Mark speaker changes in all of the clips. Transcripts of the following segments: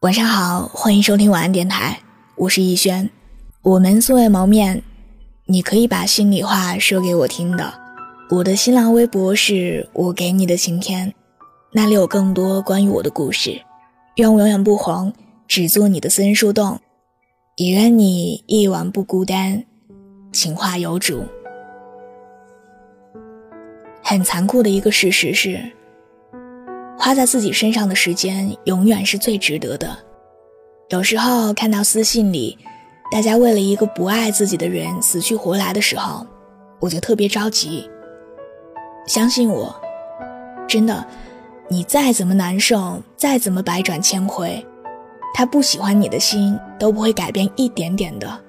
Speaker 1: 晚上好，欢迎收听晚安电台，我是逸轩。我们素未谋面，你可以把心里话说给我听的。我的新浪微博是我给你的晴天，那里有更多关于我的故事。愿我永远不红，只做你的私人树洞，也愿你一晚不孤单，情话有主。很残酷的一个事实是。花在自己身上的时间永远是最值得的。有时候看到私信里，大家为了一个不爱自己的人死去活来的时候，我就特别着急。相信我，真的，你再怎么难受，再怎么百转千回，他不喜欢你的心都不会改变一点点的。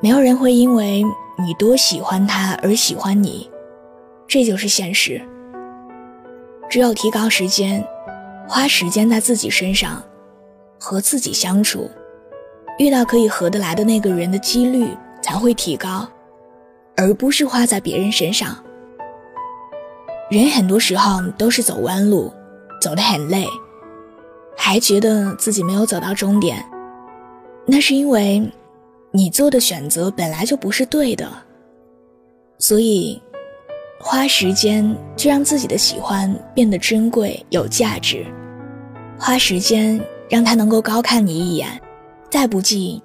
Speaker 1: 没有人会因为你多喜欢他而喜欢你，这就是现实。只有提高时间，花时间在自己身上，和自己相处，遇到可以合得来的那个人的几率才会提高，而不是花在别人身上。人很多时候都是走弯路，走得很累，还觉得自己没有走到终点，那是因为你做的选择本来就不是对的，所以。花时间就让自己的喜欢变得珍贵有价值，花时间让他能够高看你一眼，再不济，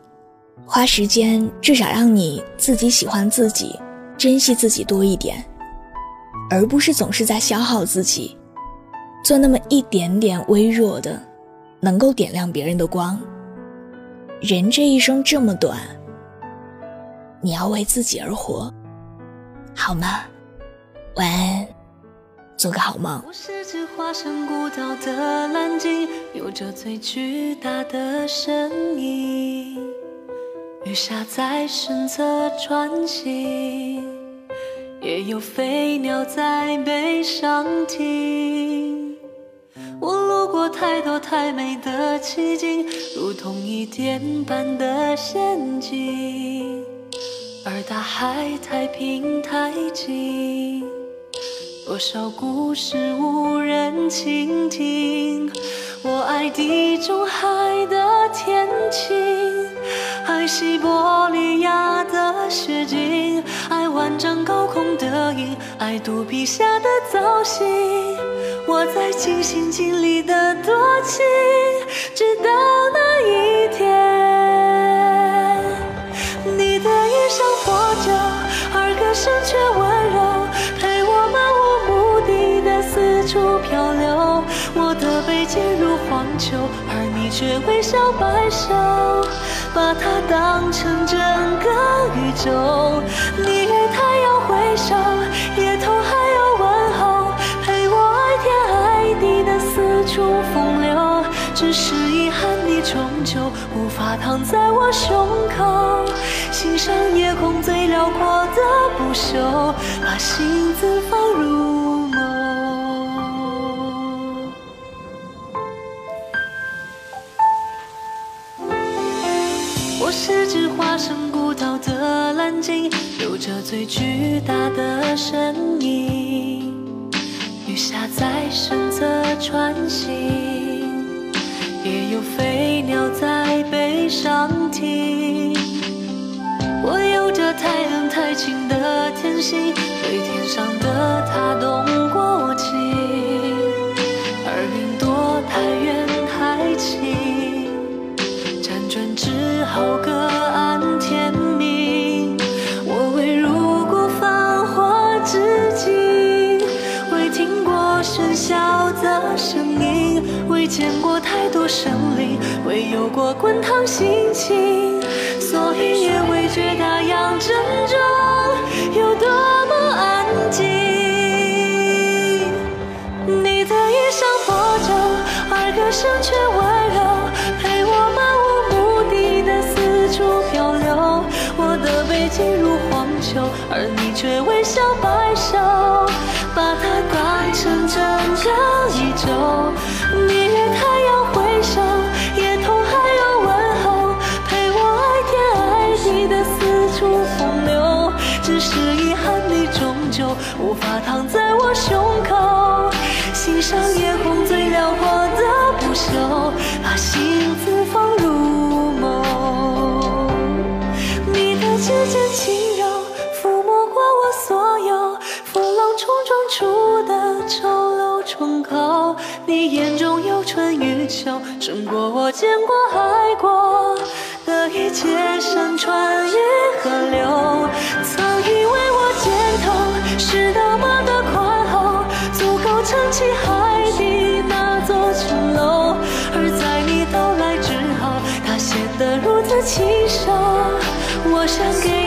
Speaker 1: 花时间至少让你自己喜欢自己，珍惜自己多一点，而不是总是在消耗自己，做那么一点点微弱的，能够点亮别人的光。人这一生这么短，你要为自己而活，好吗？晚安，做个好梦。
Speaker 2: 我是只化身孤岛的蓝鲸，有着最巨大的身影。鱼虾在身侧穿行，也有飞鸟在背上停。我路过太多太美的奇景，如同一点般的仙境，而大海太平太静。多少故事无人倾听？我爱地中海的天晴，爱西伯利亚的雪景，爱万丈高空的鹰，爱肚皮下的造型。我在尽心尽力的多情，直到那一天，你的衣裳破旧，而歌声却却微笑摆首，把它当成整个宇宙。你与太阳挥手，夜头还有问候，陪我爱天爱地的四处风流。只是遗憾，你终究无法躺在我胸口，欣赏夜空最辽阔的不朽，把心字有着最巨大的身影。雨下在身侧穿行，也有飞鸟在背上停。我有着太冷太清的天性，对天上的他动过情，喧嚣的声音，未见过太多生灵，未有过滚烫心情，所以也未觉大洋正中有多么安静。你的衣裳破旧，而歌声却温柔，陪我漫无目的的四处漂流。我的背进而你却微笑摆首把它当成整个宇宙。你与太阳挥手也同海鸥问候陪我爱天爱地的四处风流。只是遗憾你终究无法躺在我胸口欣赏夜空最辽阔的不朽。把星子放入冲撞出的丑陋窗口，你眼中有春与秋，胜过我见过、爱过的一切。山川与河流，曾以为我肩头是那么的宽厚，足够撑起海底那座城楼。而在你到来之后，它显得如此清瘦。我想给。